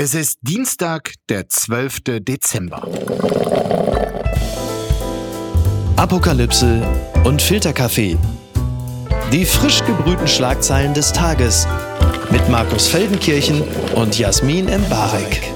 Es ist Dienstag, der 12. Dezember. Apokalypse und Filterkaffee. Die frisch gebrühten Schlagzeilen des Tages mit Markus Feldenkirchen und Jasmin Embarek.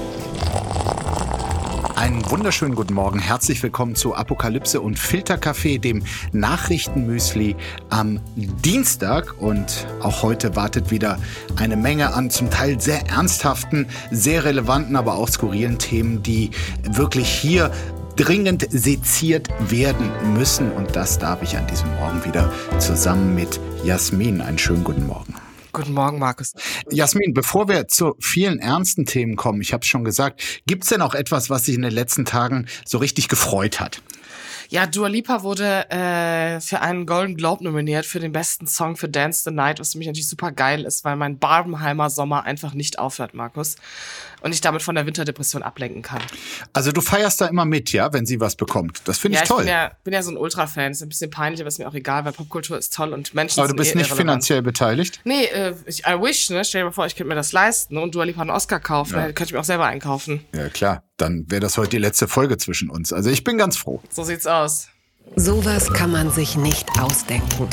Einen wunderschönen guten Morgen. Herzlich willkommen zu Apokalypse und Filterkaffee, dem Nachrichtenmüsli am Dienstag. Und auch heute wartet wieder eine Menge an zum Teil sehr ernsthaften, sehr relevanten, aber auch skurrilen Themen, die wirklich hier dringend seziert werden müssen. Und das darf ich an diesem Morgen wieder zusammen mit Jasmin. Einen schönen guten Morgen. Guten Morgen, Markus. Jasmin, bevor wir zu vielen ernsten Themen kommen, ich habe es schon gesagt, gibt es denn auch etwas, was dich in den letzten Tagen so richtig gefreut hat? Ja, Dua Lipa wurde äh, für einen Golden Globe nominiert für den besten Song für Dance the Night, was für mich natürlich super geil ist, weil mein Barbenheimer Sommer einfach nicht aufhört, Markus und ich damit von der Winterdepression ablenken kann. Also du feierst da immer mit, ja, wenn sie was bekommt. Das finde ja, ich toll. Ich bin ja, bin ja so ein Ultra-Fan. Ist ein bisschen peinlich, aber ist mir auch egal, weil Popkultur ist toll und Menschen Aber du bist eh nicht irrelevant. finanziell beteiligt? Nee, äh, ich, I wish, ne? Stell dir mal vor, ich könnte mir das leisten und Dua Lipa einen Oscar kaufen, ja. könnte ich mir auch selber einkaufen. Ja, klar. Dann wäre das heute die letzte Folge zwischen uns. Also ich bin ganz froh. So sieht's aus. Sowas kann man sich nicht ausdenken.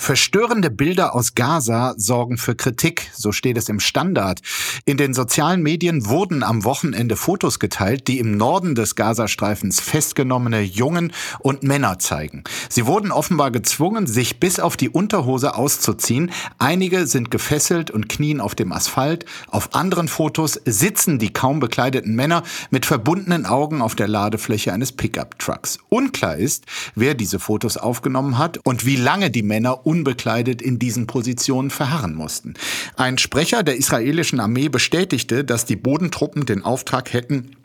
Verstörende Bilder aus Gaza sorgen für Kritik, so steht es im Standard. In den sozialen Medien wurden am Wochenende Fotos geteilt, die im Norden des Gazastreifens festgenommene Jungen und Männer zeigen. Sie wurden offenbar gezwungen, sich bis auf die Unterhose auszuziehen. Einige sind gefesselt und knien auf dem Asphalt. Auf anderen Fotos sitzen die kaum bekleideten Männer mit verbundenen Augen auf der Ladefläche eines Pickup-Trucks. Unklar ist, wer diese Fotos aufgenommen hat und wie lange die Männer unbekleidet in diesen Positionen verharren mussten. Ein Sprecher der israelischen Armee bestätigte, dass die Bodentruppen den Auftrag hätten,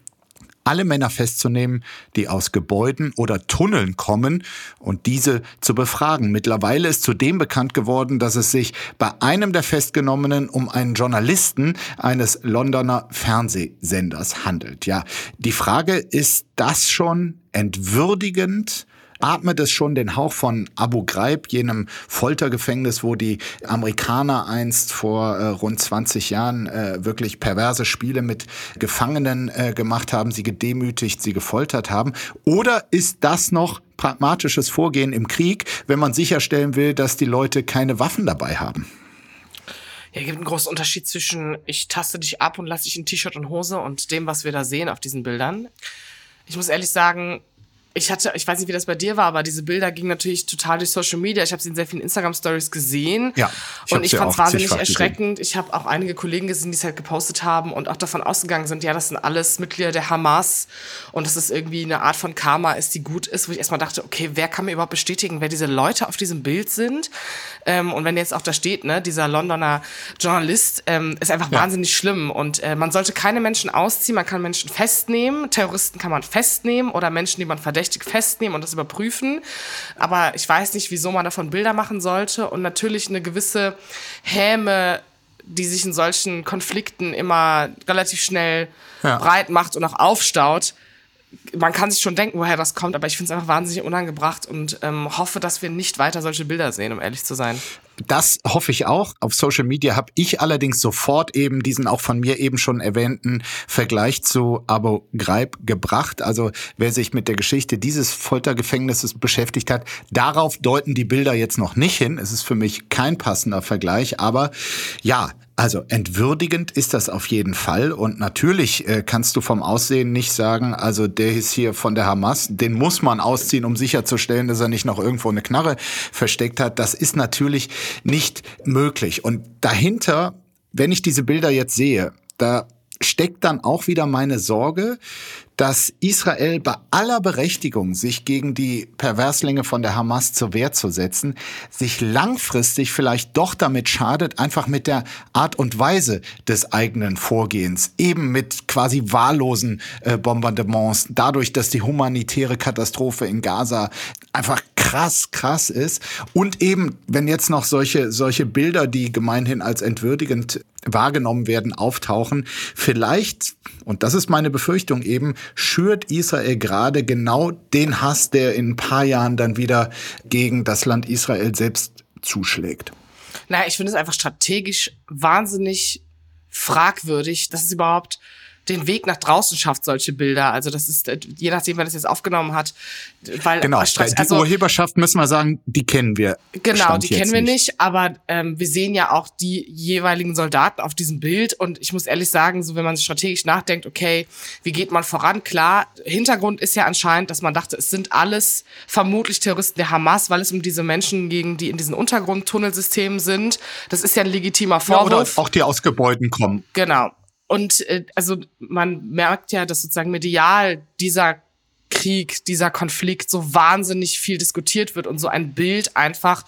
alle Männer festzunehmen, die aus Gebäuden oder Tunneln kommen und diese zu befragen. Mittlerweile ist zudem bekannt geworden, dass es sich bei einem der Festgenommenen um einen Journalisten eines Londoner Fernsehsenders handelt. Ja, die Frage ist das schon entwürdigend? Atmet es schon den Hauch von Abu Ghraib, jenem Foltergefängnis, wo die Amerikaner einst vor äh, rund 20 Jahren äh, wirklich perverse Spiele mit Gefangenen äh, gemacht haben, sie gedemütigt, sie gefoltert haben? Oder ist das noch pragmatisches Vorgehen im Krieg, wenn man sicherstellen will, dass die Leute keine Waffen dabei haben? Ja, es gibt einen großen Unterschied zwischen ich taste dich ab und lasse dich in T-Shirt und Hose und dem, was wir da sehen auf diesen Bildern. Ich muss ehrlich sagen, ich hatte, ich weiß nicht, wie das bei dir war, aber diese Bilder gingen natürlich total durch Social Media. Ich habe sie in sehr vielen Instagram Stories gesehen. Ja. Ich und ich fand es wahnsinnig erschreckend. Gesehen. Ich habe auch einige Kollegen gesehen, die es halt gepostet haben und auch davon ausgegangen sind, ja, das sind alles Mitglieder der Hamas und das ist irgendwie eine Art von Karma ist, die gut ist, wo ich erstmal dachte, okay, wer kann mir überhaupt bestätigen, wer diese Leute auf diesem Bild sind? Ähm, und wenn jetzt auch da steht, ne, dieser Londoner Journalist, ähm, ist einfach ja. wahnsinnig schlimm. Und äh, man sollte keine Menschen ausziehen, man kann Menschen festnehmen, Terroristen kann man festnehmen oder Menschen, die man verdächtigt festnehmen und das überprüfen. Aber ich weiß nicht, wieso man davon Bilder machen sollte und natürlich eine gewisse Häme, die sich in solchen Konflikten immer relativ schnell ja. breit macht und auch aufstaut. Man kann sich schon denken, woher das kommt, aber ich finde es einfach wahnsinnig unangebracht und ähm, hoffe, dass wir nicht weiter solche Bilder sehen, um ehrlich zu sein. Das hoffe ich auch. Auf Social Media habe ich allerdings sofort eben diesen auch von mir eben schon erwähnten Vergleich zu Abu Ghraib gebracht. Also wer sich mit der Geschichte dieses Foltergefängnisses beschäftigt hat, darauf deuten die Bilder jetzt noch nicht hin. Es ist für mich kein passender Vergleich, aber ja, also entwürdigend ist das auf jeden Fall und natürlich äh, kannst du vom Aussehen nicht sagen, also der ist hier von der Hamas, den muss man ausziehen, um sicherzustellen, dass er nicht noch irgendwo eine Knarre versteckt hat. Das ist natürlich nicht möglich. Und dahinter, wenn ich diese Bilder jetzt sehe, da steckt dann auch wieder meine Sorge, dass Israel bei aller Berechtigung, sich gegen die Perverslinge von der Hamas zur Wehr zu setzen, sich langfristig vielleicht doch damit schadet, einfach mit der Art und Weise des eigenen Vorgehens, eben mit quasi wahllosen äh, Bombardements, dadurch, dass die humanitäre Katastrophe in Gaza einfach krass, krass ist. Und eben, wenn jetzt noch solche, solche Bilder, die gemeinhin als entwürdigend wahrgenommen werden, auftauchen, vielleicht, und das ist meine Befürchtung eben, schürt Israel gerade genau den Hass, der in ein paar Jahren dann wieder gegen das Land Israel selbst zuschlägt. Naja, ich finde es einfach strategisch wahnsinnig fragwürdig, dass es überhaupt den Weg nach draußen schafft, solche Bilder. Also das ist, äh, je nachdem, wer das jetzt aufgenommen hat. Weil genau, die also, Urheberschaft müssen wir sagen, die kennen wir. Genau, die kennen wir nicht, nicht aber ähm, wir sehen ja auch die jeweiligen Soldaten auf diesem Bild und ich muss ehrlich sagen, so wenn man strategisch nachdenkt, okay, wie geht man voran? Klar, Hintergrund ist ja anscheinend, dass man dachte, es sind alles vermutlich Terroristen der Hamas, weil es um diese Menschen ging, die in diesen Untergrundtunnelsystemen sind. Das ist ja ein legitimer Vorwurf. Ja, oder auch die aus Gebäuden kommen. Genau. Und äh, also man merkt ja, dass sozusagen medial dieser Krieg, dieser Konflikt so wahnsinnig viel diskutiert wird und so ein Bild einfach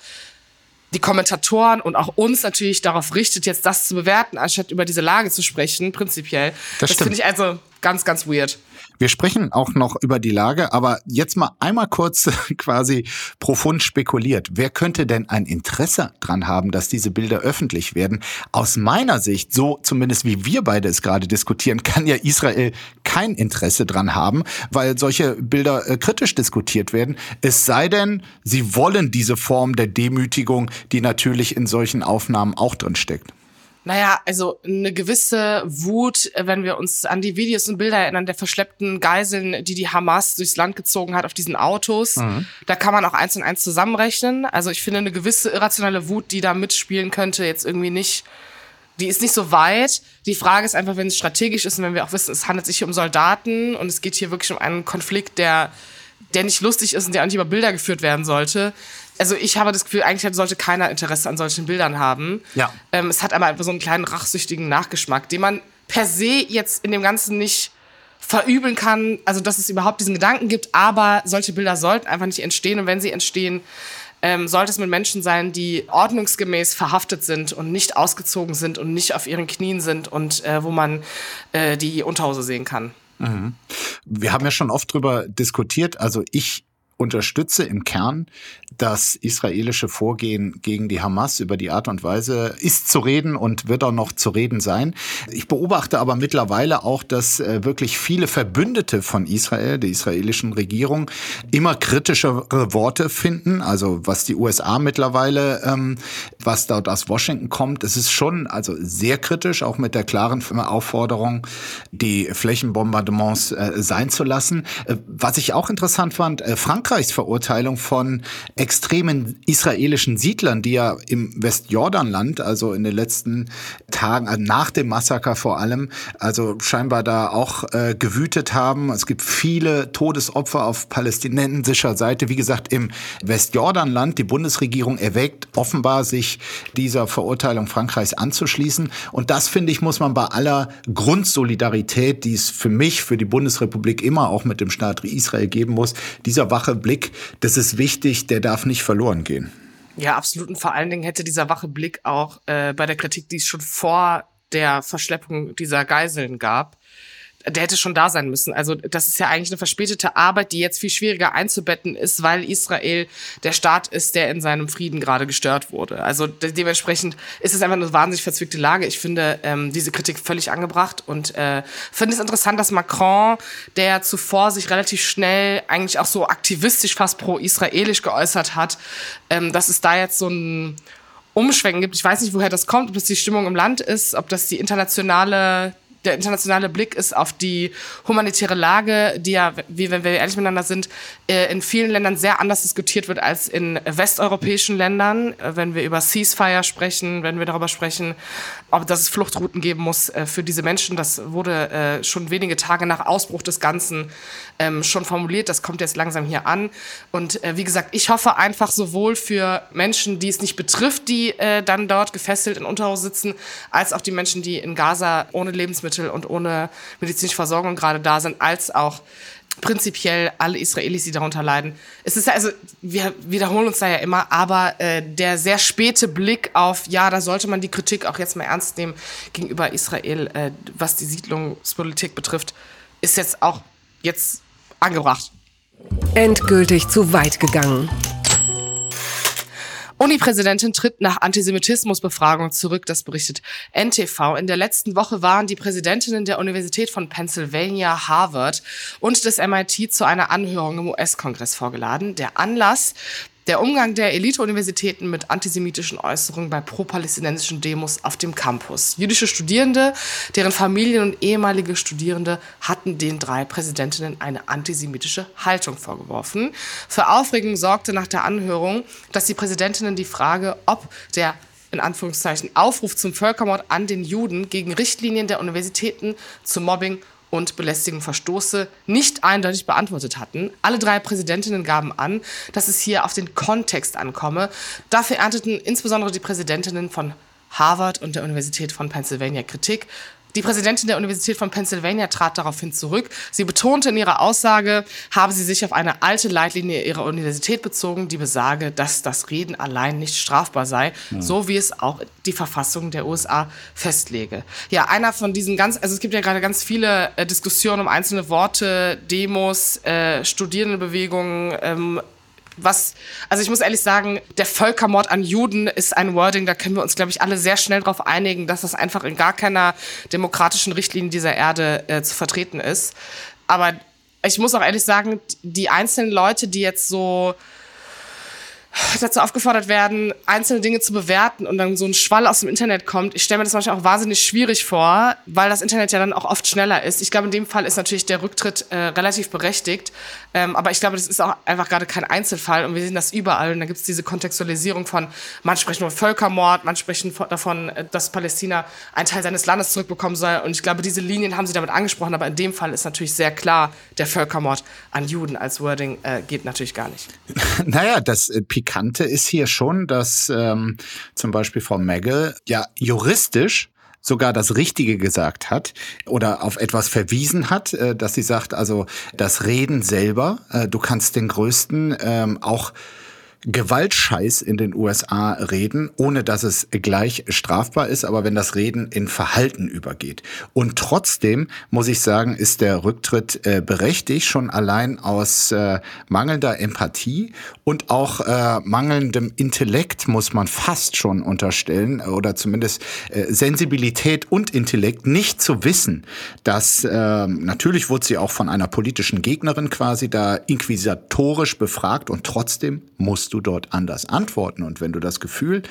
die Kommentatoren und auch uns natürlich darauf richtet, jetzt das zu bewerten, anstatt über diese Lage zu sprechen, prinzipiell. Das, das finde ich also ganz, ganz weird. Wir sprechen auch noch über die Lage, aber jetzt mal einmal kurz quasi profund spekuliert. Wer könnte denn ein Interesse dran haben, dass diese Bilder öffentlich werden? Aus meiner Sicht, so zumindest wie wir beide es gerade diskutieren, kann ja Israel kein Interesse dran haben, weil solche Bilder äh, kritisch diskutiert werden. Es sei denn, sie wollen diese Form der Demütigung, die natürlich in solchen Aufnahmen auch drin steckt. Naja, also eine gewisse Wut, wenn wir uns an die Videos und Bilder erinnern der verschleppten Geiseln, die die Hamas durchs Land gezogen hat auf diesen Autos. Mhm. Da kann man auch eins und eins zusammenrechnen. Also ich finde eine gewisse irrationale Wut, die da mitspielen könnte, jetzt irgendwie nicht die ist nicht so weit. Die Frage ist einfach, wenn es strategisch ist und wenn wir auch wissen, es handelt sich hier um Soldaten und es geht hier wirklich um einen Konflikt, der, der nicht lustig ist und der auch nicht über Bilder geführt werden sollte, also ich habe das Gefühl, eigentlich sollte keiner Interesse an solchen Bildern haben. Ja. Ähm, es hat aber einfach so einen kleinen rachsüchtigen Nachgeschmack, den man per se jetzt in dem Ganzen nicht verübeln kann, also dass es überhaupt diesen Gedanken gibt, aber solche Bilder sollten einfach nicht entstehen und wenn sie entstehen, ähm, sollte es mit Menschen sein, die ordnungsgemäß verhaftet sind und nicht ausgezogen sind und nicht auf ihren Knien sind und äh, wo man äh, die Unterhose sehen kann. Mhm. Wir haben ja schon oft drüber diskutiert. Also ich unterstütze im Kern das israelische Vorgehen gegen die Hamas über die Art und Weise ist zu reden und wird auch noch zu reden sein. Ich beobachte aber mittlerweile auch, dass äh, wirklich viele Verbündete von Israel, der israelischen Regierung, immer kritischere Worte finden. Also was die USA mittlerweile, ähm, was dort aus Washington kommt, es ist schon also sehr kritisch, auch mit der klaren Aufforderung, die Flächenbombardements äh, sein zu lassen. Äh, was ich auch interessant fand, äh, Frankreichs Verurteilung von extremen israelischen Siedlern, die ja im Westjordanland, also in den letzten Tagen, also nach dem Massaker vor allem, also scheinbar da auch äh, gewütet haben. Es gibt viele Todesopfer auf palästinensischer Seite. Wie gesagt, im Westjordanland, die Bundesregierung erwägt offenbar, sich dieser Verurteilung Frankreichs anzuschließen. Und das, finde ich, muss man bei aller Grundsolidarität, die es für mich, für die Bundesrepublik immer auch mit dem Staat Israel geben muss, dieser wache Blick, das ist wichtig, der darf nicht verloren gehen. Ja, absolut. Und vor allen Dingen hätte dieser wache Blick auch äh, bei der Kritik, die es schon vor der Verschleppung dieser Geiseln gab, der hätte schon da sein müssen. Also das ist ja eigentlich eine verspätete Arbeit, die jetzt viel schwieriger einzubetten ist, weil Israel der Staat ist, der in seinem Frieden gerade gestört wurde. Also de dementsprechend ist es einfach eine wahnsinnig verzwickte Lage. Ich finde ähm, diese Kritik völlig angebracht und äh, finde es interessant, dass Macron, der zuvor sich relativ schnell eigentlich auch so aktivistisch fast pro-israelisch geäußert hat, ähm, dass es da jetzt so ein Umschwenken gibt. Ich weiß nicht, woher das kommt, ob das die Stimmung im Land ist, ob das die internationale der internationale Blick ist auf die humanitäre Lage, die ja, wie wenn wir ehrlich miteinander sind, äh, in vielen Ländern sehr anders diskutiert wird als in westeuropäischen Ländern. Äh, wenn wir über Ceasefire sprechen, wenn wir darüber sprechen, ob dass es Fluchtrouten geben muss äh, für diese Menschen, das wurde schon wenige Tage nach Ausbruch des Ganzen ähm, schon formuliert. Das kommt jetzt langsam hier an. Und wie gesagt, ich hoffe einfach sowohl für Menschen, die es nicht betrifft, die dann dort gefesselt in Unterhaus sitzen, als auch die Menschen, die in Gaza ohne Lebensmittel Lebensmittel und ohne medizinische Versorgung gerade da sind, als auch prinzipiell alle Israelis, die darunter leiden. Es ist ja, also, wir wiederholen uns da ja immer, aber äh, der sehr späte Blick auf, ja, da sollte man die Kritik auch jetzt mal ernst nehmen gegenüber Israel, äh, was die Siedlungspolitik betrifft, ist jetzt auch jetzt angebracht. Endgültig zu weit gegangen. Uni-Präsidentin tritt nach Antisemitismusbefragung zurück, das berichtet NTV. In der letzten Woche waren die Präsidentinnen der Universität von Pennsylvania, Harvard und des MIT zu einer Anhörung im US-Kongress vorgeladen. Der Anlass Der Umgang der Elite-Universitäten mit antisemitischen Äußerungen bei pro-palästinensischen Demos auf dem Campus. Jüdische Studierende, deren Familien und ehemalige Studierende hatten den drei Präsidentinnen eine antisemitische Haltung vorgeworfen. Für Aufregung sorgte nach der Anhörung, dass die Präsidentinnen die Frage, ob der in Anführungszeichen Aufruf zum Völkermord an den Juden gegen Richtlinien der Universitäten zu Mobbing und Belästigung verstoße, nicht eindeutig beantwortet hatten. Alle drei Präsidentinnen gaben an, dass es hier auf den Kontext ankomme. Dafür ernteten insbesondere die Präsidentinnen von Harvard und der Universität von Pennsylvania Kritik. Die Präsidentin der Universität von Pennsylvania trat daraufhin zurück. Sie betonte in ihrer Aussage, habe sie sich auf eine alte Leitlinie ihrer Universität bezogen, die besage, dass das Reden allein nicht strafbar sei, ja. so wie es auch die Verfassung der USA festlege. Ja, einer von diesen ganz, also es gibt ja gerade ganz viele äh, Diskussionen um einzelne Worte, Demos, äh, Studierendenbewegungen, ähm, was, also ich muss ehrlich sagen, der Völkermord an Juden ist ein Wording, da können wir uns, glaube ich, alle sehr schnell darauf einigen, dass das einfach in gar keiner demokratischen Richtlinie dieser Erde äh, zu vertreten ist. Aber ich muss auch ehrlich sagen, die einzelnen Leute, die jetzt so dazu aufgefordert werden, einzelne Dinge zu bewerten und dann so ein Schwall aus dem Internet kommt. Ich stelle mir das manchmal auch wahnsinnig schwierig vor, weil das Internet ja dann auch oft schneller ist. Ich glaube, in dem Fall ist natürlich der Rücktritt äh, relativ berechtigt. Ähm, aber ich glaube, das ist auch einfach gerade kein Einzelfall und wir sehen das überall. Und da gibt es diese Kontextualisierung von, man spricht nur Völkermord, man spricht davon, äh, dass Palästina einen Teil seines Landes zurückbekommen soll. Und ich glaube, diese Linien haben sie damit angesprochen. Aber in dem Fall ist natürlich sehr klar, der Völkermord an Juden als Wording äh, geht natürlich gar nicht. naja, das äh, Pikante ist hier schon, dass ähm, zum Beispiel Frau Megge ja juristisch sogar das Richtige gesagt hat oder auf etwas verwiesen hat, äh, dass sie sagt, also das Reden selber, äh, du kannst den größten ähm, auch Gewaltscheiß in den USA reden, ohne dass es gleich strafbar ist, aber wenn das Reden in Verhalten übergeht. Und trotzdem muss ich sagen, ist der Rücktritt äh, berechtigt, schon allein aus äh, mangelnder Empathie und auch äh, mangelndem Intellekt muss man fast schon unterstellen, oder zumindest äh, Sensibilität und Intellekt, nicht zu wissen, dass äh, natürlich wurde sie auch von einer politischen Gegnerin quasi da inquisitorisch befragt und trotzdem muss musst du dort anders antworten. Und wenn du das Gefühl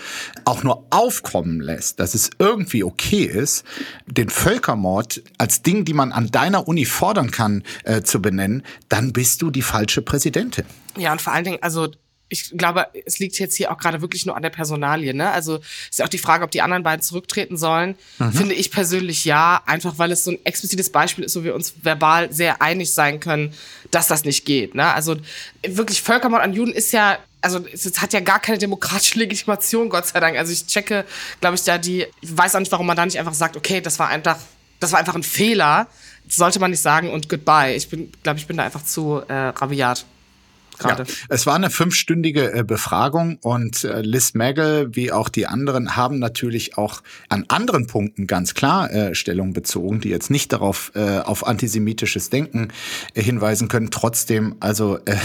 auch nur aufkommen lässt, dass es irgendwie okay ist, den Völkermord als Ding, die man an deiner Uni fordern kann, äh, zu benennen, dann bist du die falsche Präsidentin. Ja, und vor allen Dingen, also ich glaube, es liegt jetzt hier auch gerade wirklich nur an der Personalie. Ne? Also ist ja auch die Frage, ob die anderen beiden zurücktreten sollen. Mhm. Finde ich persönlich ja, einfach weil es so ein explizites Beispiel ist, wo wir uns verbal sehr einig sein können, dass das nicht geht. Ne? Also wirklich Völkermord an Juden ist ja also es hat ja gar keine demokratische Legitimation, Gott sei Dank. Also ich checke, glaube ich, da die, ich weiß auch nicht, warum man da nicht einfach sagt, okay, das war einfach, das war einfach ein Fehler. Das sollte man nicht sagen und goodbye. Ich bin, glaube ich, bin da einfach zu äh, rabiat. Ja, es war eine fünfstündige äh, Befragung und äh, Liz Magel wie auch die anderen haben natürlich auch an anderen Punkten ganz klar äh, Stellung bezogen, die jetzt nicht darauf äh, auf antisemitisches Denken äh, hinweisen können. Trotzdem, also äh,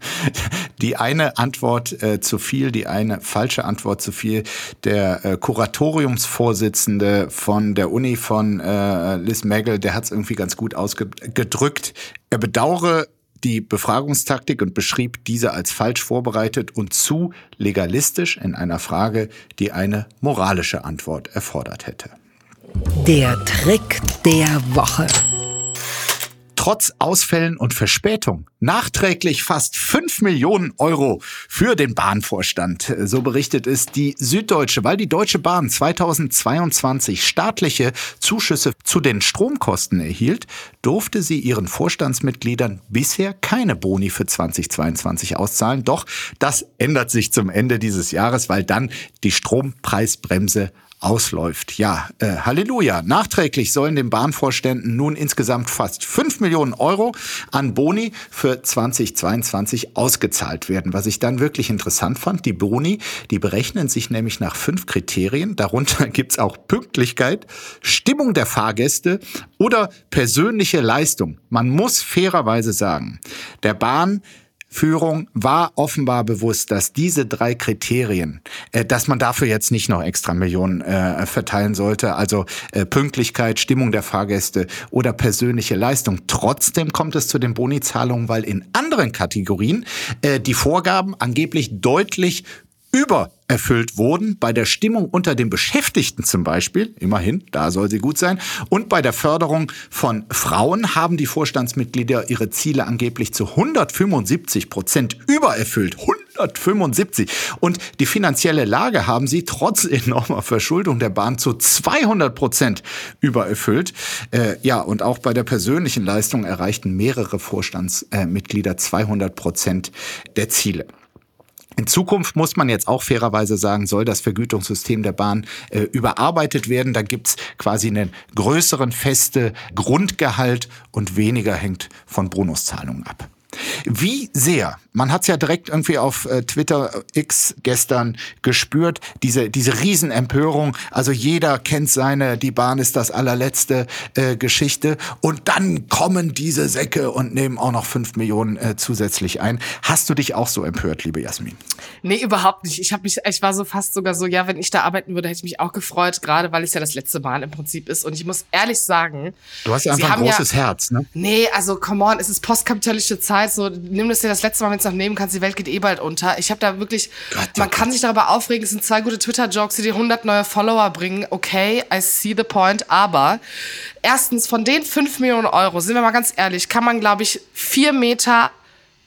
die eine Antwort äh, zu viel, die eine falsche Antwort zu viel. Der äh, Kuratoriumsvorsitzende von der Uni von äh, Liz Magel, der hat es irgendwie ganz gut ausgedrückt. Er bedauere die Befragungstaktik und beschrieb diese als falsch vorbereitet und zu legalistisch in einer Frage, die eine moralische Antwort erfordert hätte. Der Trick der Woche trotz Ausfällen und Verspätung nachträglich fast 5 Millionen Euro für den Bahnvorstand. So berichtet es die Süddeutsche, weil die Deutsche Bahn 2022 staatliche Zuschüsse zu den Stromkosten erhielt, durfte sie ihren Vorstandsmitgliedern bisher keine Boni für 2022 auszahlen. Doch das ändert sich zum Ende dieses Jahres, weil dann die Strompreisbremse ausläuft. Ja, äh, Halleluja. Nachträglich sollen den Bahnvorständen nun insgesamt fast 5 Millionen Euro an Boni für 2022 ausgezahlt werden. Was ich dann wirklich interessant fand, die Boni, die berechnen sich nämlich nach fünf Kriterien. Darunter gibt's auch Pünktlichkeit, Stimmung der Fahrgäste oder persönliche Leistung. Man muss fairerweise sagen, der Bahn Führung war offenbar bewusst, dass diese drei Kriterien, äh, dass man dafür jetzt nicht noch extra Millionen äh, verteilen sollte, also äh, Pünktlichkeit, Stimmung der Fahrgäste oder persönliche Leistung. Trotzdem kommt es zu den Bonizahlungen, weil in anderen Kategorien die Vorgaben angeblich deutlich übererfüllt wurden, bei der Stimmung unter den Beschäftigten zum Beispiel, immerhin, da soll sie gut sein, und bei der Förderung von Frauen haben die Vorstandsmitglieder ihre Ziele angeblich zu 175 Prozent übererfüllt. 175. Und die finanzielle Lage haben sie trotz enormer Verschuldung der Bahn zu 200 Prozent übererfüllt. Äh, ja, und auch bei der persönlichen Leistung erreichten mehrere Vorstandsmitglieder 200 Prozent der Ziele. In Zukunft muss man jetzt auch fairerweise sagen, soll das Vergütungssystem der Bahn äh, überarbeitet werden. Da gibt's quasi einen größeren feste Grundgehalt und weniger hängt von Bonuszahlungen ab. Wie sehr, man hat es ja direkt irgendwie auf äh, Twitter X gestern gespürt, diese, diese Riesenempörung. Also jeder kennt seine, die Bahn ist das allerletzte äh, Geschichte. Und dann kommen diese Säcke und nehmen auch noch fünf Millionen äh, zusätzlich ein. Hast du dich auch so empört, liebe Jasmin? Nee, überhaupt nicht. Ich, hab mich, ich war so fast sogar so, ja, wenn ich da arbeiten würde, hätte ich mich auch gefreut, gerade weil es ja das letzte Bahn im Prinzip ist. Und ich muss ehrlich sagen. Du hast ja einfach ein großes ja, Herz, ne? Nee, also come on, es ist postkapitalistische Zeit Zeit so, nimm das dir das letzte Mal, wenn es noch nehmen kannst, die Welt geht eh bald unter. Ich habe da wirklich, Gott, man Gott. kann sich darüber aufregen, es sind zwei gute Twitter-Jokes, die dir 100 neue Follower bringen. Okay, I see the point, aber erstens, von den 5 Millionen Euro, sind wir mal ganz ehrlich, kann man, glaube ich, vier Meter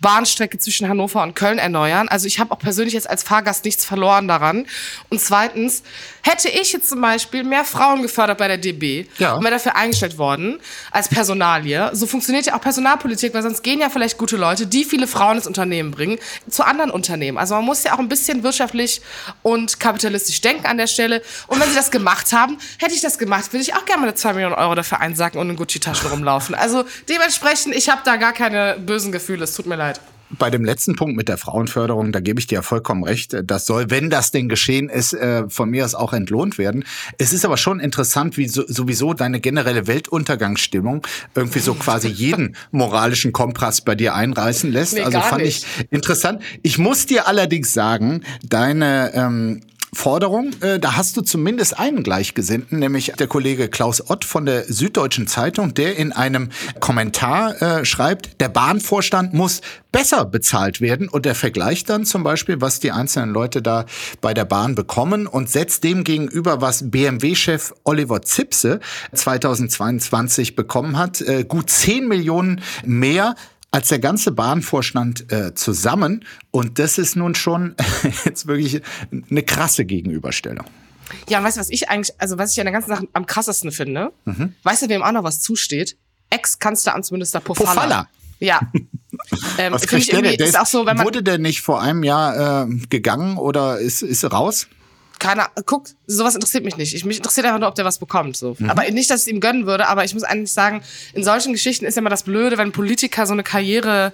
Bahnstrecke zwischen Hannover und Köln erneuern. Also ich habe auch persönlich jetzt als Fahrgast nichts verloren daran. Und zweitens, hätte ich jetzt zum Beispiel mehr Frauen gefördert bei der DB ja. und wäre dafür eingestellt worden als Personalie, so funktioniert ja auch Personalpolitik, weil sonst gehen ja vielleicht gute Leute, die viele Frauen ins Unternehmen bringen, zu anderen Unternehmen. Also man muss ja auch ein bisschen wirtschaftlich und kapitalistisch denken an der Stelle. Und wenn sie das gemacht haben, hätte ich das gemacht, würde ich auch gerne mal 2 Millionen Euro dafür einsacken und in Gucci-Taschen rumlaufen. Also dementsprechend, ich habe da gar keine bösen Gefühle. Es tut mir leid bei dem letzten Punkt mit der Frauenförderung, da gebe ich dir vollkommen recht. Das soll, wenn das denn geschehen ist, äh, von mir aus auch entlohnt werden. Es ist aber schon interessant, wie sowieso deine generelle Weltuntergangsstimmung irgendwie so quasi jeden moralischen Kompass bei dir einreißen lässt. Nee, also fand nicht. ich interessant. Ich muss dir allerdings sagen, deine ähm, Forderung. Äh, da hast du zumindest einen Gleichgesinnten, nämlich der Kollege Klaus Ott von der Süddeutschen Zeitung, der in einem Kommentar äh, schreibt, der Bahnvorstand muss besser bezahlt werden und der vergleicht dann zum Beispiel, was die einzelnen Leute da bei der Bahn bekommen und setzt dem gegenüber, was BMW-Chef Oliver Zipse 2022 bekommen hat, äh, gut 10 Millionen mehr als der ganze Bahnvorstand äh, zusammen. Und das ist nun schon jetzt wirklich eine krasse Gegenüberstellung. Ja, und weißt du, was ich eigentlich, also was ich an der ganzen Sache am krassesten finde? Mhm. Weißt du, wem auch noch was zusteht? Ex-Kanzleramtsminister Pofalla. Pofalla. Ja. ähm, was kriegt der denn? Der ist auch so, wenn man wurde der nicht vor einem Jahr äh, gegangen oder ist, ist raus? Keiner, guck, sowas interessiert mich nicht. Ich, mich interessiert einfach nur, ob der was bekommt. So. Mhm. Aber nicht, dass ich es ihm gönnen würde, aber ich muss eigentlich sagen, in solchen Geschichten ist ja immer das Blöde, wenn Politiker so eine Karriere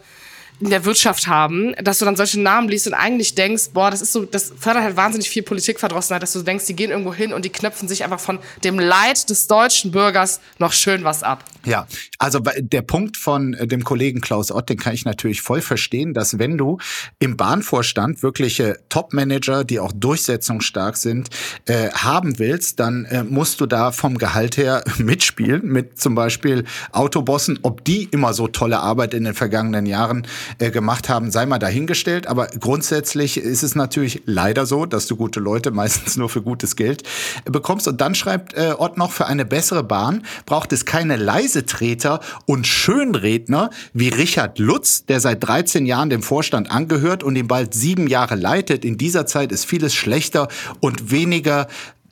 in der Wirtschaft haben, dass du dann solche Namen liest und eigentlich denkst, boah, das ist so, das fördert halt wahnsinnig viel Politikverdrossenheit, dass du denkst, die gehen irgendwo hin und die knöpfen sich einfach von dem Leid des deutschen Bürgers noch schön was ab. Ja, also der Punkt von äh, dem Kollegen Klaus Ott, den kann ich natürlich voll verstehen, dass wenn du im Bahnvorstand wirkliche Top-Manager, die auch durchsetzungsstark sind, äh, haben willst, dann äh, musst du da vom Gehalt her mitspielen, mit zum Beispiel Autobossen, ob die immer so tolle Arbeit in den vergangenen Jahren äh, gemacht haben, sei mal dahingestellt. Aber grundsätzlich ist es natürlich leider so, dass du gute Leute meistens nur für gutes Geld äh, bekommst. Und dann schreibt äh, Ott noch, für eine bessere Bahn braucht es keine Leisetreter und Schönredner wie Richard Lutz, der seit 13 Jahren dem Vorstand angehört und ihn bald sieben Jahre leitet. In dieser Zeit ist vieles schlechter und weniger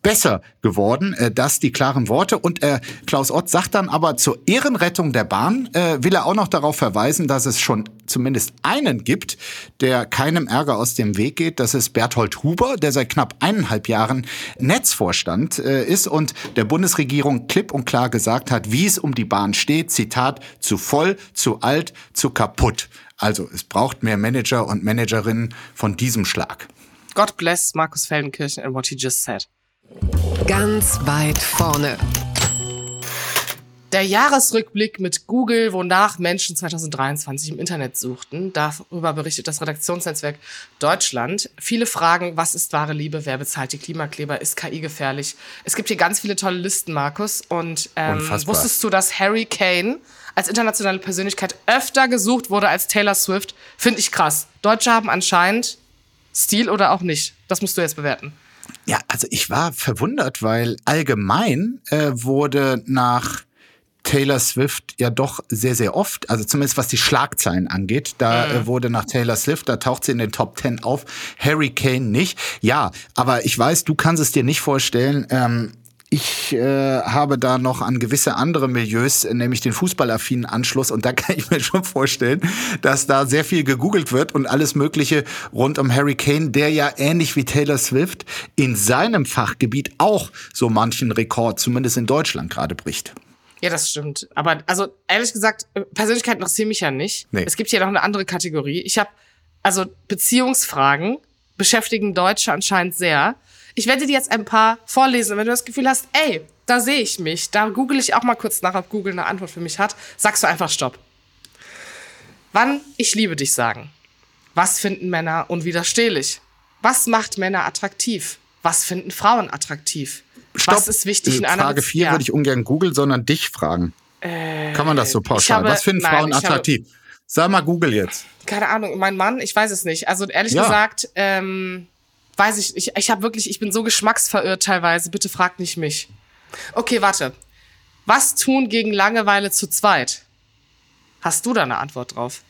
besser geworden. Äh, das die klaren Worte. Und äh, Klaus Ott sagt dann aber zur Ehrenrettung der Bahn, äh, will er auch noch darauf verweisen, dass es schon zumindest einen gibt, der keinem Ärger aus dem Weg geht. Das ist Berthold Huber, der seit knapp eineinhalb Jahren Netzvorstand äh, ist und der Bundesregierung klipp und klar gesagt hat, wie es um die Bahn steht. Zitat, zu voll, zu alt, zu kaputt. Also es braucht mehr Manager und Managerinnen von diesem Schlag. God bless Markus Feldenkirchen and what he just said. Ganz weit vorne. Der Jahresrückblick mit Google, wonach Menschen 2023 im Internet suchten. Darüber berichtet das Redaktionsnetzwerk Deutschland. Viele Fragen, was ist wahre Liebe, wer bezahlt die Klimakleber, ist KI gefährlich? Es gibt hier ganz viele tolle Listen, Markus. Und ähm, wusstest du, dass Harry Kane als internationale Persönlichkeit öfter gesucht wurde als Taylor Swift? Finde ich krass. Deutsche haben anscheinend Stil oder auch nicht. Das musst du jetzt bewerten. Ja, also ich war verwundert, weil allgemein äh, wurde nach Taylor Swift ja doch sehr, sehr oft, also zumindest was die Schlagzeilen angeht, da mhm. wurde nach Taylor Swift, da taucht sie in den Top Ten auf, Harry Kane nicht. Ja, aber ich weiß, du kannst es dir nicht vorstellen. Ähm, ich äh, habe da noch an gewisse andere Milieus, nämlich den fußballaffinen Anschluss. Und da kann ich mir schon vorstellen, dass da sehr viel gegoogelt wird und alles Mögliche rund um Harry Kane, der ja ähnlich wie Taylor Swift in seinem Fachgebiet auch so manchen Rekord, zumindest in Deutschland, gerade bricht. Ja, das stimmt. Aber also ehrlich gesagt, Persönlichkeit interessiert mich ja nicht. Nee. Es gibt hier noch eine andere Kategorie. Ich habe also Beziehungsfragen beschäftigen Deutsche anscheinend sehr. Ich werde dir jetzt ein paar vorlesen. Wenn du das Gefühl hast, ey, da sehe ich mich, da google ich auch mal kurz nach, ob Google eine Antwort für mich hat, sagst du einfach Stopp. Wann ich liebe dich sagen? Was finden Männer unwiderstehlich? Was macht Männer attraktiv? Was finden Frauen attraktiv? Stopp. Was ist wichtig in einer Frage 4 ja. würde ich ungern googeln, sondern dich fragen. Äh, Kann man das so pauschal? Habe, Was finden nein, Frauen attraktiv? Habe, Sag mal Google jetzt. Keine Ahnung, mein Mann, ich weiß es nicht. Also ehrlich ja. gesagt, ähm, weiß ich, ich, ich habe wirklich, ich bin so geschmacksverirrt teilweise. Bitte fragt nicht mich. Okay, warte. Was tun gegen Langeweile zu zweit? Hast du da eine Antwort drauf?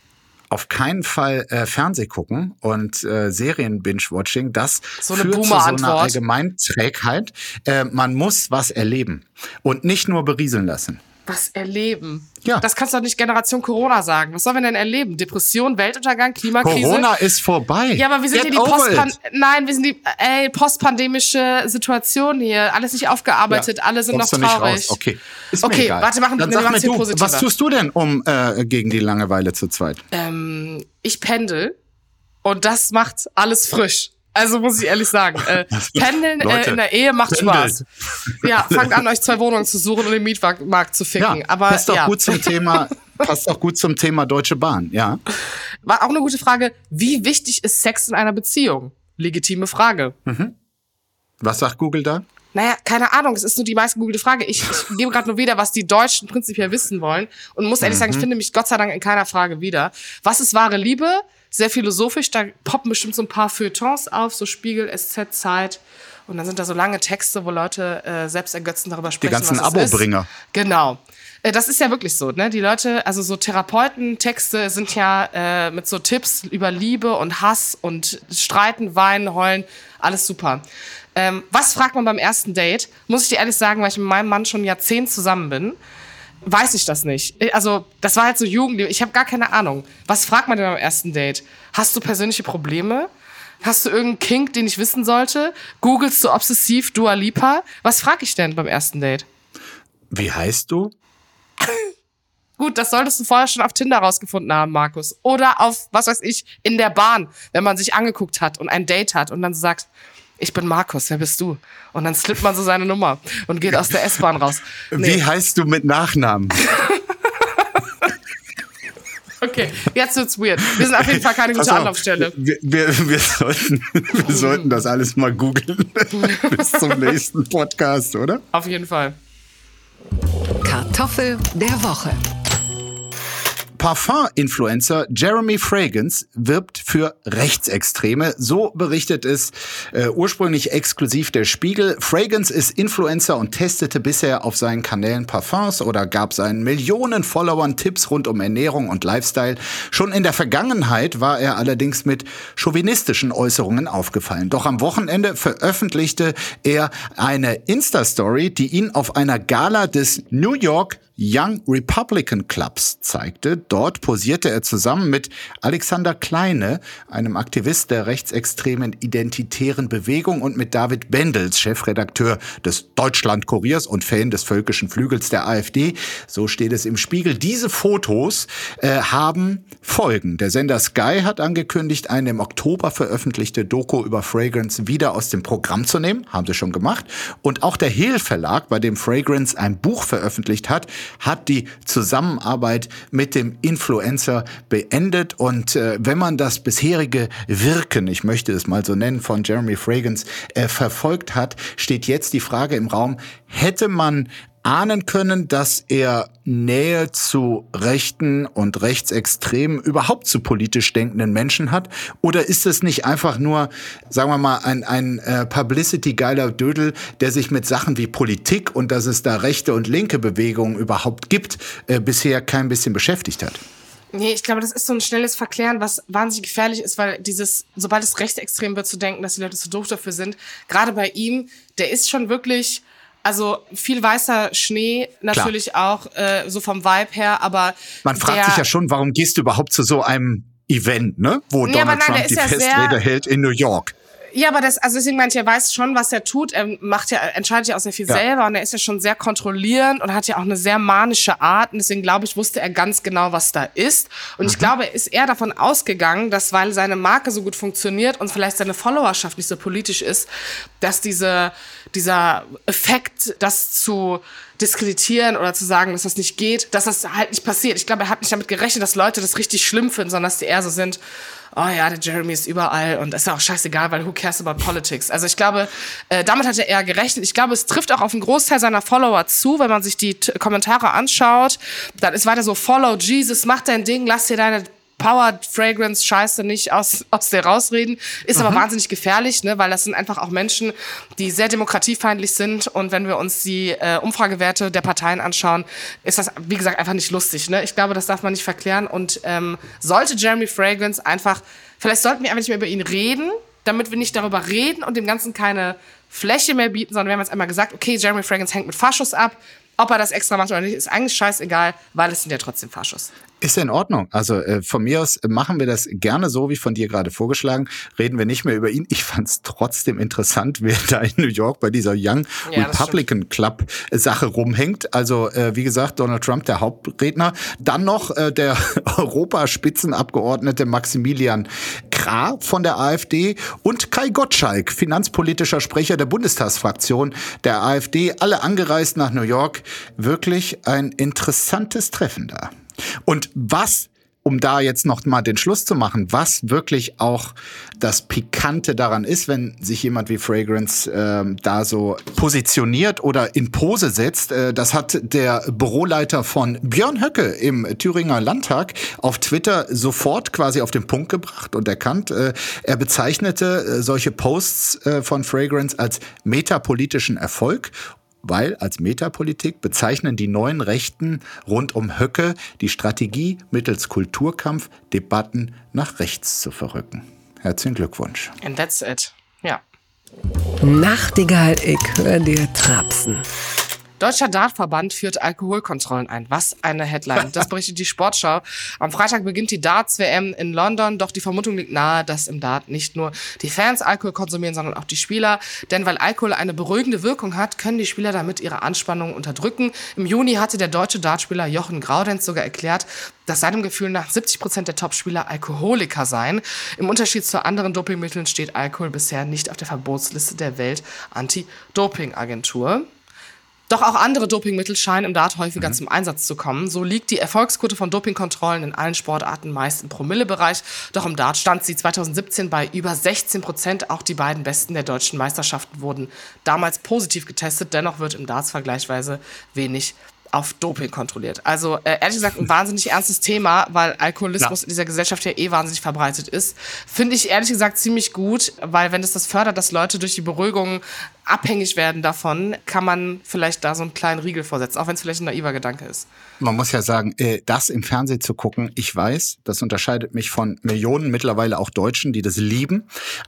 auf keinen Fall äh, Fernseh gucken und äh, Serien-Binge-Watching. Das so führt zu so einer Allgemeinträgheit. Äh, man muss was erleben und nicht nur berieseln lassen was erleben. Ja. Das kannst du doch nicht Generation Corona sagen. Was sollen wir denn erleben? Depression, Weltuntergang, Klimakrise? Corona ist vorbei. Ja, aber wir sind Get hier die Postpan Nein, wir sind die ey, postpandemische Situation hier. Alles nicht aufgearbeitet, ja. alle sind Kommst noch traurig. Okay. Ist okay, warte, machen Dann sag mir du, was tust du denn um äh, gegen die Langeweile zu zweit? Ähm, ich pendel und das macht alles frisch. Also muss ich ehrlich sagen, äh, Pendeln äh, in der Ehe macht Pendeln. Spaß. Ja, fangt an, euch zwei Wohnungen zu suchen und den Mietmarkt zu ficken. Ja, Aber passt doch ja. gut zum Thema. Passt auch gut zum Thema Deutsche Bahn, ja. War auch eine gute Frage. Wie wichtig ist Sex in einer Beziehung? Legitime Frage. Mhm. Was sagt Google da? Naja, keine Ahnung, es ist nur die meist gegoogelte Frage. Ich, ich gebe gerade nur wieder, was die Deutschen prinzipiell wissen wollen und muss ehrlich mhm. sagen, ich finde mich Gott sei Dank in keiner Frage wieder. Was ist wahre Liebe? Sehr philosophisch. Da poppen bestimmt so ein paar Feuilletons auf, so Spiegel, SZ, Zeit. Und dann sind da so lange Texte, wo Leute äh, selbst ergötzen darüber sprechen. Die ganzen Abo-Bringer. Genau. Äh, das ist ja wirklich so, ne? Die Leute, also so Therapeutentexte sind ja äh, mit so Tipps über Liebe und Hass und Streiten, Weinen, Heulen, alles super. Ähm, was fragt man beim ersten Date? Muss ich dir ehrlich sagen, weil ich mit meinem Mann schon Jahrzehnt zusammen bin weiß ich das nicht. Äh, also, das war halt so Jugend. Ich habe gar keine Ahnung. Was fragt man denn beim ersten Date? Hast du persönliche Probleme? Hast du irgendeinen Kink, den ich wissen sollte? Googlest du obsessiv Dua Lipa? Was frage ich denn beim ersten Date? Wie heißt du? Gut, das solltest du vorher schon auf Tinder rausgefunden haben, Markus. Oder auf, was weiß ich, in der Bahn, wenn man sich angeguckt hat und ein Date hat und dann sagt, ich bin Markus, wer bist du? Und dann slippt man so seine Nummer und geht aus der S-Bahn raus. Nee. Wie heißt du mit Nachnamen? Okay, jetzt wird's weird. Wir sind auf jeden Fall keine gute Anlaufstelle. Wir, wir, wir, sollten, wir sollten das alles mal googeln. Bis zum nächsten Podcast, oder? Auf jeden Fall. Kartoffel der Woche. Parfum-Influencer Jeremy Fragrance wirbt für Rechtsextreme. So berichtet es äh, ursprünglich exklusiv der Spiegel. Fragrance ist Influencer und testete bisher auf seinen Kanälen Parfums oder gab seinen Millionen Followern Tipps rund um Ernährung und Lifestyle. Schon in der Vergangenheit war er allerdings mit chauvinistischen Äußerungen aufgefallen. Doch am Wochenende veröffentlichte er eine Insta-Story, die ihn auf einer Gala des New York Young Republican Clubs zeigte. Dort posierte er zusammen mit Alexander Kleine, einem Aktivist der rechtsextremen identitären Bewegung und mit David Bendels, Chefredakteur des Deutschland-Kuriers und Fan des völkischen Flügels der AfD. So steht es im Spiegel. Diese Fotos äh, haben Folgen. Der Sender Sky hat angekündigt, eine im Oktober veröffentlichte Doku über Fragrance wieder aus dem Programm zu nehmen. Haben sie schon gemacht. Und auch der Hehl Verlag, bei dem Fragrance ein Buch veröffentlicht hat, hat die Zusammenarbeit mit dem Influencer beendet. Und äh, wenn man das bisherige Wirken, ich möchte es mal so nennen, von Jeremy Fragrance äh, verfolgt hat, steht jetzt die Frage im Raum, hätte man ahnen können, dass er Nähe zu rechten und rechtsextremen, überhaupt zu politisch denkenden Menschen hat? Oder ist es nicht einfach nur, sagen wir mal, ein, ein äh, Publicity-geiler Dödel, der sich mit Sachen wie Politik und dass es da rechte und linke Bewegungen überhaupt gibt, äh, bisher kein bisschen beschäftigt hat? Nee, ich glaube, das ist so ein schnelles Verklären, was wahnsinnig gefährlich ist, weil dieses, sobald es rechtsextrem wird, zu denken, dass die Leute zu doof dafür sind, gerade bei ihm, der ist schon wirklich also viel weißer Schnee natürlich Klar. auch äh, so vom Vibe her, aber man fragt sich ja schon, warum gehst du überhaupt zu so einem Event, ne, wo nee, Donald nein, Trump die ja Festrede hält in New York? Ja, aber das, also deswegen meinte ich, er weiß schon, was er tut. Er macht ja, entscheidet ja auch sehr viel ja. selber und er ist ja schon sehr kontrollierend und hat ja auch eine sehr manische Art. Und deswegen glaube ich, wusste er ganz genau, was da ist. Und mhm. ich glaube, er ist eher davon ausgegangen, dass weil seine Marke so gut funktioniert und vielleicht seine Followerschaft nicht so politisch ist, dass diese, dieser Effekt, das zu diskreditieren oder zu sagen, dass das nicht geht, dass das halt nicht passiert. Ich glaube, er hat nicht damit gerechnet, dass Leute das richtig schlimm finden, sondern dass die eher so sind, oh ja, der Jeremy ist überall und ist auch scheißegal, weil who cares about politics? Also ich glaube, äh, damit hat er eher gerechnet. Ich glaube, es trifft auch auf einen Großteil seiner Follower zu, wenn man sich die Kommentare anschaut. Dann ist weiter so, follow Jesus, mach dein Ding, lass dir deine Powered Fragrance Scheiße nicht aus, aus der rausreden. Ist mhm. aber wahnsinnig gefährlich, ne, weil das sind einfach auch Menschen, die sehr demokratiefeindlich sind. Und wenn wir uns die äh, Umfragewerte der Parteien anschauen, ist das, wie gesagt, einfach nicht lustig. Ne? Ich glaube, das darf man nicht verklären. Und ähm, sollte Jeremy Fragrance einfach, vielleicht sollten wir einfach nicht mehr über ihn reden, damit wir nicht darüber reden und dem Ganzen keine Fläche mehr bieten, sondern wir haben jetzt einmal gesagt, okay, Jeremy Fragrance hängt mit Faschus ab. Ob er das extra macht oder nicht, ist eigentlich scheißegal, weil es sind ja trotzdem Faschos. Ist ja in Ordnung. Also äh, von mir aus machen wir das gerne so, wie von dir gerade vorgeschlagen. Reden wir nicht mehr über ihn. Ich fand es trotzdem interessant, wer da in New York bei dieser Young ja, Republican Club Sache rumhängt. Also äh, wie gesagt, Donald Trump, der Hauptredner. Dann noch äh, der Europaspitzenabgeordnete Maximilian Krah von der AfD und Kai Gottschalk, finanzpolitischer Sprecher der Bundestagsfraktion der AfD. Alle angereist nach New York. Wirklich ein interessantes Treffen da. Und was um da jetzt noch mal den Schluss zu machen, was wirklich auch das Pikante daran ist, wenn sich jemand wie Fragrance äh, da so positioniert oder in Pose setzt, äh, das hat der Büroleiter von Björn Höcke im Thüringer Landtag auf Twitter sofort quasi auf den Punkt gebracht und erkannt. Äh, er bezeichnete äh, solche Posts äh, von Fragrance als metapolitischen Erfolg weil als Metapolitik bezeichnen die neuen Rechten rund um Höcke die Strategie, mittels Kulturkampf Debatten nach rechts zu verrücken. Herzlichen Glückwunsch. And that's it. Ja. Nachtigall, ich höre dir trapsen. Deutscher Dartverband führt Alkoholkontrollen ein. Was eine Headline. Das berichtet die Sportschau. Am Freitag beginnt die Darts-WM in London, doch die Vermutung liegt nahe, dass im Dart nicht nur die Fans Alkohol konsumieren, sondern auch die Spieler. Denn weil Alkohol eine beruhigende Wirkung hat, können die Spieler damit ihre Anspannung unterdrücken. Im Juni hatte der deutsche Dartspieler Jochen Graudenz sogar erklärt, dass seinem Gefühl nach 70 Prozent der Topspieler Alkoholiker seien. Im Unterschied zu anderen Dopingmitteln steht Alkohol bisher nicht auf der Verbotsliste der Welt-Anti-Doping-Agentur. Doch auch andere Dopingmittel scheinen im Dart häufiger mhm. zum Einsatz zu kommen. So liegt die Erfolgsquote von Dopingkontrollen in allen Sportarten meist im Promillebereich. Doch im Dart stand sie 2017 bei über 16 Prozent. Auch die beiden Besten der deutschen Meisterschaften wurden damals positiv getestet. Dennoch wird im Darts vergleichsweise wenig auf Doping kontrolliert. Also äh, ehrlich gesagt ein wahnsinnig ernstes Thema, weil Alkoholismus ja. in dieser Gesellschaft ja eh wahnsinnig verbreitet ist. Finde ich ehrlich gesagt ziemlich gut, weil wenn es das fördert, dass Leute durch die Beruhigung abhängig werden davon, kann man vielleicht da so einen kleinen Riegel vorsetzen, auch wenn es vielleicht ein naiver Gedanke ist. Man muss ja sagen, äh, das im Fernsehen zu gucken, ich weiß, das unterscheidet mich von Millionen mittlerweile auch Deutschen, die das lieben,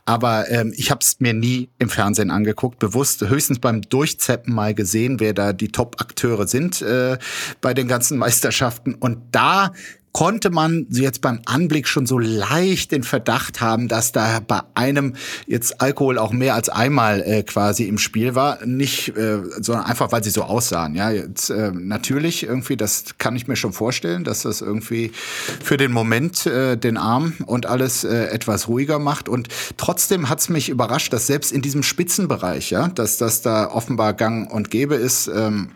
aber ähm, ich habe es mir nie im Fernsehen angeguckt, bewusst höchstens beim Durchzeppen mal gesehen, wer da die Top-Akteure sind äh, bei den ganzen Meisterschaften. Und da konnte man jetzt beim Anblick schon so leicht den Verdacht haben, dass da bei einem jetzt Alkohol auch mehr als einmal äh, quasi im Spiel war, nicht, äh, sondern einfach, weil sie so aussahen. Ja, jetzt äh, natürlich irgendwie, das kann ich mir schon vorstellen, dass das irgendwie für den Moment äh, den Arm und alles äh, etwas ruhiger macht. Und trotzdem hat's mich überrascht, dass selbst in diesem Spitzenbereich, ja, dass das da offenbar Gang und Gäbe ist. Ähm,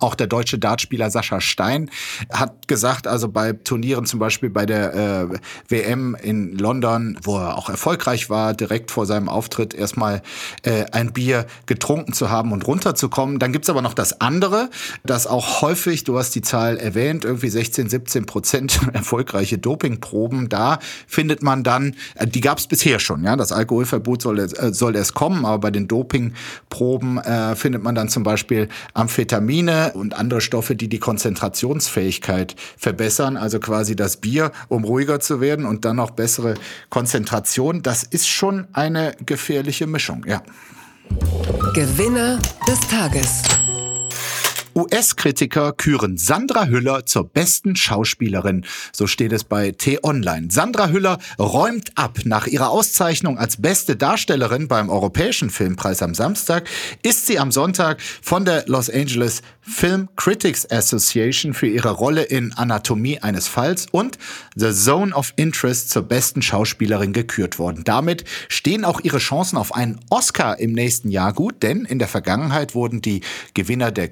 Auch der deutsche Dartspieler Sascha Stein hat gesagt, also bei Turnieren, zum Beispiel bei der äh, WM in London, wo er auch erfolgreich war, direkt vor seinem Auftritt erstmal äh, ein Bier getrunken zu haben und runterzukommen. Dann gibt's aber noch das andere, das auch häufig, du hast die Zahl erwähnt, irgendwie 16, 17 Prozent erfolgreiche Dopingproben. Da findet man dann, äh, die gab's bisher schon, ja, das Alkoholverbot soll, äh, soll erst kommen, aber bei den Dopingproben äh, findet man dann zum Beispiel Amphetamine, und andere Stoffe, die die Konzentrationsfähigkeit verbessern. Also quasi das Bier, um ruhiger zu werden und dann noch bessere Konzentration. Das ist schon eine gefährliche Mischung, ja. Gewinner des Tages. US-Kritiker küren Sandra Hüller zur besten Schauspielerin. So steht es bei T-Online. Sandra Hüller räumt ab. Nach ihrer Auszeichnung als beste Darstellerin beim Europäischen Filmpreis am Samstag ist sie am Sonntag von der Los Angeles Film Critics Association für ihre Rolle in Anatomie eines Falls und The Zone of Interest zur besten Schauspielerin gekürt worden. Damit stehen auch ihre Chancen auf einen Oscar im nächsten Jahr gut, denn in der Vergangenheit wurden die Gewinner der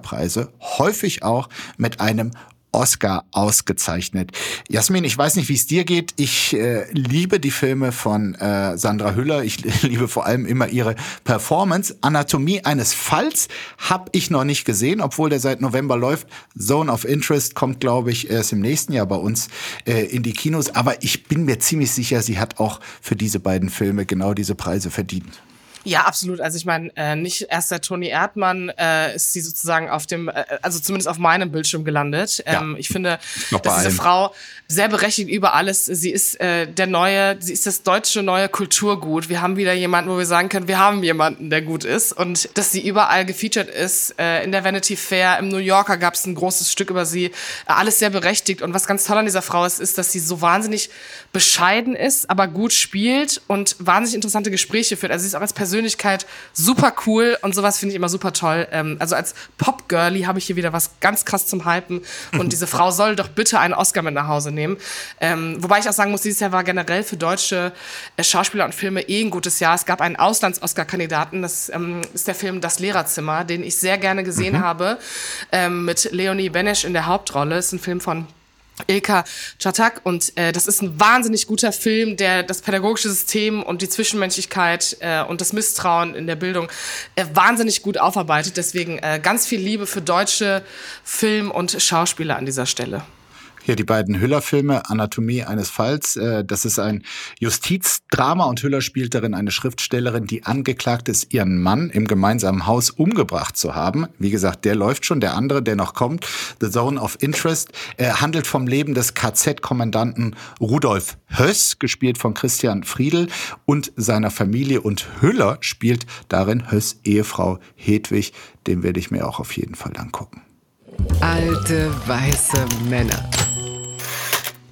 Kritikerpreise häufig auch mit einem Oscar ausgezeichnet. Jasmin, ich weiß nicht, wie es dir geht. Ich äh, liebe die Filme von äh, Sandra Hüller. Ich liebe vor allem immer ihre Performance. Anatomie eines Falls habe ich noch nicht gesehen, obwohl der seit November läuft. Zone of Interest kommt, glaube ich, erst im nächsten Jahr bei uns äh, in die Kinos. Aber ich bin mir ziemlich sicher, sie hat auch für diese beiden Filme genau diese Preise verdient. Ja, absolut. Also ich meine, äh, nicht erst der Toni Erdmann äh, ist sie sozusagen auf dem, äh, also zumindest auf meinem Bildschirm gelandet. Ähm, ja. Ich finde, dass diese allem. Frau sehr berechtigt über alles. Sie ist äh, der neue, sie ist das deutsche neue Kulturgut. Wir haben wieder jemanden, wo wir sagen können, wir haben jemanden, der gut ist. Und dass sie überall gefeatured ist. Äh, in der Vanity Fair, im New Yorker gab es ein großes Stück über sie. Äh, alles sehr berechtigt. Und was ganz toll an dieser Frau ist, ist, dass sie so wahnsinnig bescheiden ist, aber gut spielt und wahnsinnig interessante Gespräche führt. Also sie ist auch als Person Persönlichkeit super cool und sowas finde ich immer super toll. Ähm, also als Pop-Girlie habe ich hier wieder was ganz krass zum Hypen und diese Frau soll doch bitte einen Oscar mit nach Hause nehmen. Ähm, wobei ich auch sagen muss, dieses Jahr war generell für deutsche äh, Schauspieler und Filme eh ein gutes Jahr. Es gab einen Auslands-Oscar-Kandidaten, das ähm, ist der Film Das Lehrerzimmer, den ich sehr gerne gesehen mhm. habe, ähm, mit Leonie Benesch in der Hauptrolle. Das ist ein Film von Ilka Chatak und äh, das ist ein wahnsinnig guter Film, der das pädagogische System und die Zwischenmenschlichkeit äh, und das Misstrauen in der Bildung äh, wahnsinnig gut aufarbeitet. Deswegen äh, ganz viel Liebe für deutsche Film- und Schauspieler an dieser Stelle. Hier die beiden Hüller-Filme, Anatomie eines Falls. Äh, das ist ein Justizdrama und Hüller spielt darin eine Schriftstellerin, die angeklagt ist, ihren Mann im gemeinsamen Haus umgebracht zu haben. Wie gesagt, der läuft schon. Der andere, der noch kommt, The Zone of Interest, handelt vom Leben des KZ-Kommandanten Rudolf Höss, gespielt von Christian Friedel und seiner Familie. Und Hüller spielt darin Höss Ehefrau Hedwig. Den werde ich mir auch auf jeden Fall angucken. Alte weiße Männer.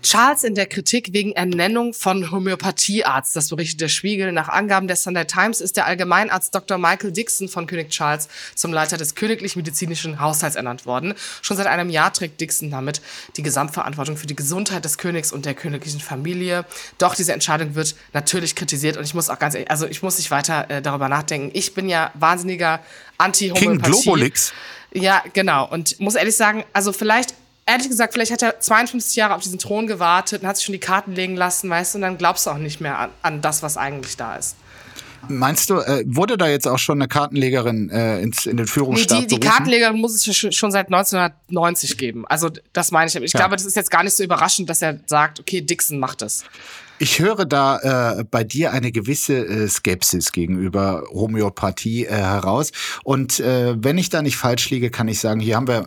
Charles in der Kritik wegen Ernennung von Homöopathiearzt. Das berichtet der Spiegel. Nach Angaben der Sunday Times ist der Allgemeinarzt Dr. Michael Dixon von König Charles zum Leiter des Königlich Medizinischen Haushalts ernannt worden. Schon seit einem Jahr trägt Dixon damit die Gesamtverantwortung für die Gesundheit des Königs und der königlichen Familie. Doch diese Entscheidung wird natürlich kritisiert und ich muss auch ganz ehrlich, also ich muss nicht weiter äh, darüber nachdenken. Ich bin ja wahnsinniger Anti-Homöopathie. King Globolix. Ja, genau. Und muss ehrlich sagen, also vielleicht ehrlich gesagt, vielleicht hat er 52 Jahre auf diesen Thron gewartet und hat sich schon die Karten legen lassen, weißt du, und dann glaubst du auch nicht mehr an, an das, was eigentlich da ist. Meinst du, äh, wurde da jetzt auch schon eine Kartenlegerin äh, ins, in den Führungsstab nee, die, die Kartenlegerin muss es schon seit 1990 geben. Also das meine ich. Ich ja. glaube, das ist jetzt gar nicht so überraschend, dass er sagt, okay, Dixon macht das. Ich höre da äh, bei dir eine gewisse äh, Skepsis gegenüber Homöopathie äh, heraus. Und äh, wenn ich da nicht falsch liege, kann ich sagen, hier haben wir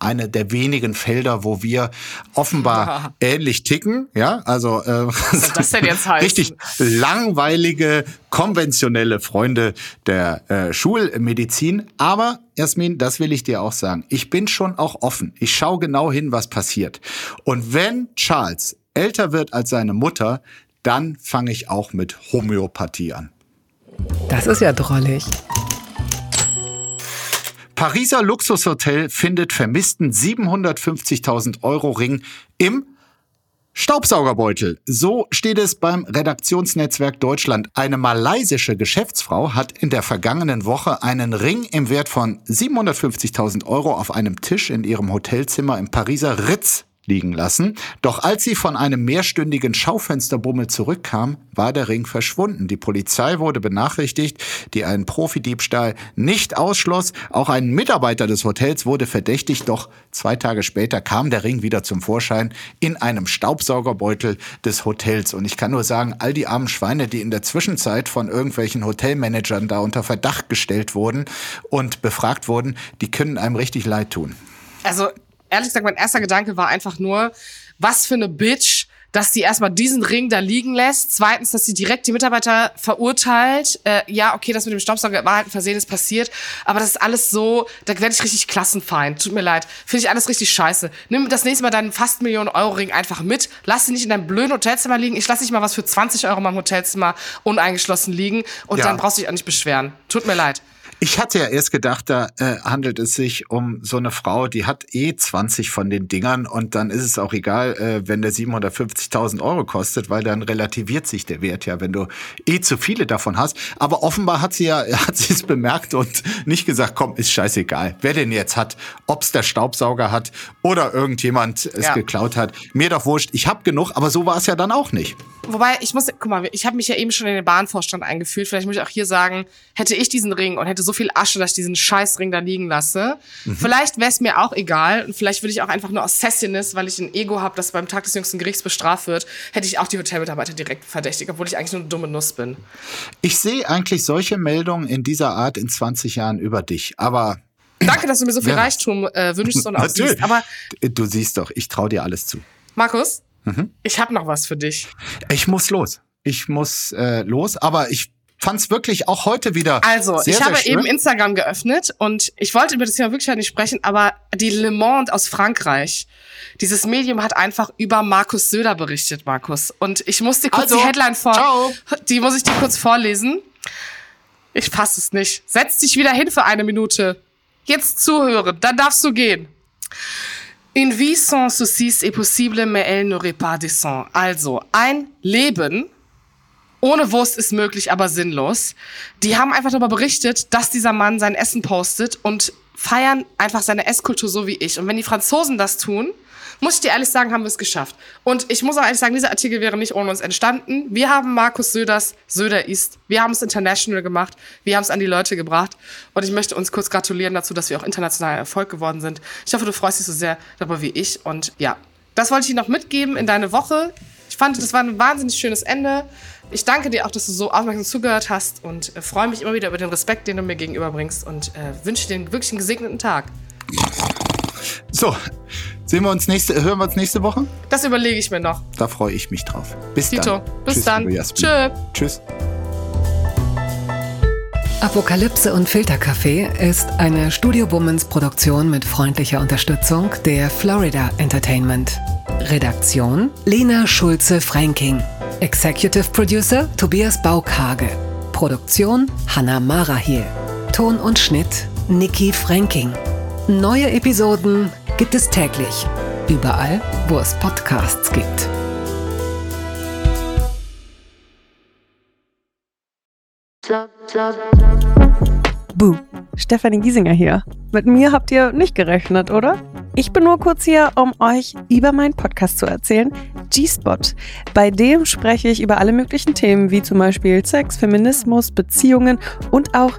eine der wenigen Felder, wo wir offenbar ja. ähnlich ticken. Ja, also äh, Was das denn jetzt heißt? richtig langweilige, konventionelle Freunde der äh, Schulmedizin. Aber Jasmin, das will ich dir auch sagen. Ich bin schon auch offen. Ich schaue genau hin, was passiert. Und wenn Charles älter wird als seine Mutter, dann fange ich auch mit Homöopathie an. Das ist ja drollig. Pariser Luxushotel findet vermissten 750.000 Euro Ring im Staubsaugerbeutel. So steht es beim Redaktionsnetzwerk Deutschland. Eine malaysische Geschäftsfrau hat in der vergangenen Woche einen Ring im Wert von 750.000 Euro auf einem Tisch in ihrem Hotelzimmer im Pariser Ritz liegen lassen. Doch als sie von einem mehrstündigen Schaufensterbummel zurückkam, war der Ring verschwunden. Die Polizei wurde benachrichtigt, die einen Profidiebstahl nicht ausschloss. Auch ein Mitarbeiter des Hotels wurde verdächtigt, doch zwei Tage später kam der Ring wieder zum Vorschein in einem Staubsaugerbeutel des Hotels. Und ich kann nur sagen, all die armen Schweine, die in der Zwischenzeit von irgendwelchen Hotelmanagern da unter Verdacht gestellt wurden und befragt wurden, die können einem richtig leid tun. Also ehrlich gesagt, mein erster Gedanke war einfach nur, was für eine Bitch, dass die erstmal diesen Ring da liegen lässt. Zweitens, dass sie direkt die Mitarbeiter verurteilt. Äh, ja, okay, das mit dem Staubsauger war halt ein Versehen, ist passiert. Aber das ist alles so, da werde ich richtig klassenfeind. Tut mir leid. Finde ich alles richtig scheiße. Nimm das nächste Mal deinen fast Millionen Euro Ring einfach mit. Lass sie nicht in deinem blöden Hotelzimmer liegen. Ich lasse nicht mal was für 20 Euro in meinem Hotelzimmer uneingeschlossen liegen. Und ja. dann brauchst du dich auch nicht beschweren. Tut mir leid. Ich hatte ja erst gedacht, da äh, handelt es sich um so eine Frau, die hat eh 20 von den Dingern und dann ist es auch egal, äh, wenn der 750.000 Euro kostet, weil dann relativiert sich der Wert ja, wenn du eh zu viele davon hast. Aber offenbar hat sie ja, hat sie es bemerkt und nicht gesagt, komm, ist scheißegal, wer den jetzt hat, ob's der Staubsauger hat oder irgendjemand es ja. geklaut hat. Mir doch wurscht, ich hab genug, aber so war es ja dann auch nicht. Wobei, ich muss, guck mal, ich habe mich ja eben schon in den Bahnvorstand eingefühlt. Vielleicht muss ich auch hier sagen, hätte ich diesen Ring und hätte so viel Asche, dass ich diesen Scheißring da liegen lasse. Mhm. Vielleicht wäre es mir auch egal. Und vielleicht würde ich auch einfach nur aus Sassiness, weil ich ein Ego habe, das beim Tag des jüngsten Gerichts bestraft wird, hätte ich auch die Hotelmitarbeiter direkt verdächtigt, obwohl ich eigentlich nur eine dumme Nuss bin. Ich sehe eigentlich solche Meldungen in dieser Art in 20 Jahren über dich. Aber Danke, dass du mir so viel ja. Reichtum äh, wünschst und auch siehst. Aber du siehst doch, ich traue dir alles zu. Markus, mhm. ich habe noch was für dich. Ich muss los. Ich muss äh, los, aber ich fand es wirklich auch heute wieder. Also, sehr, ich habe eben Instagram geöffnet und ich wollte über das Thema wirklich nicht sprechen, aber die Le Monde aus Frankreich, dieses Medium hat einfach über Markus Söder berichtet, Markus. Und ich muss dir kurz also, die Headline vor. Ciao. Die muss ich dir kurz vorlesen. Ich fasse es nicht. Setz dich wieder hin für eine Minute. Jetzt zuhören, dann darfst du gehen. Une vie sans soucis est possible, mais elle n'aurait pas de sang. Also, ein Leben ohne Wurst ist möglich, aber sinnlos. Die haben einfach darüber berichtet, dass dieser Mann sein Essen postet und feiern einfach seine Esskultur so wie ich. Und wenn die Franzosen das tun, muss ich dir ehrlich sagen, haben wir es geschafft. Und ich muss auch ehrlich sagen, dieser Artikel wäre nicht ohne uns entstanden. Wir haben Markus Söders Söder ist. Wir haben es international gemacht. Wir haben es an die Leute gebracht. Und ich möchte uns kurz gratulieren dazu, dass wir auch international Erfolg geworden sind. Ich hoffe, du freust dich so sehr darüber wie ich. Und ja, das wollte ich dir noch mitgeben in deine Woche. Ich fand, das war ein wahnsinnig schönes Ende. Ich danke dir auch, dass du so aufmerksam zugehört hast und äh, freue mich immer wieder über den Respekt, den du mir gegenüberbringst und äh, wünsche dir wirklich einen gesegneten Tag. So, sehen wir uns nächste, hören wir uns nächste Woche? Das überlege ich mir noch. Da freue ich mich drauf. Bis Tito, dann. bis Tschüss, dann. Tschö. Tschüss. Apokalypse und Filterkaffee ist eine Studio Womans Produktion mit freundlicher Unterstützung der Florida Entertainment. Redaktion Lena Schulze-Franking. Executive Producer Tobias Baukage. Produktion Hanna Marahiel. Ton und Schnitt Nikki Franking. Neue Episoden gibt es täglich. Überall, wo es Podcasts gibt. Buh, Stefanie Giesinger hier. Mit mir habt ihr nicht gerechnet, oder? Ich bin nur kurz hier, um euch über meinen Podcast zu erzählen, G-Spot. Bei dem spreche ich über alle möglichen Themen, wie zum Beispiel Sex, Feminismus, Beziehungen und auch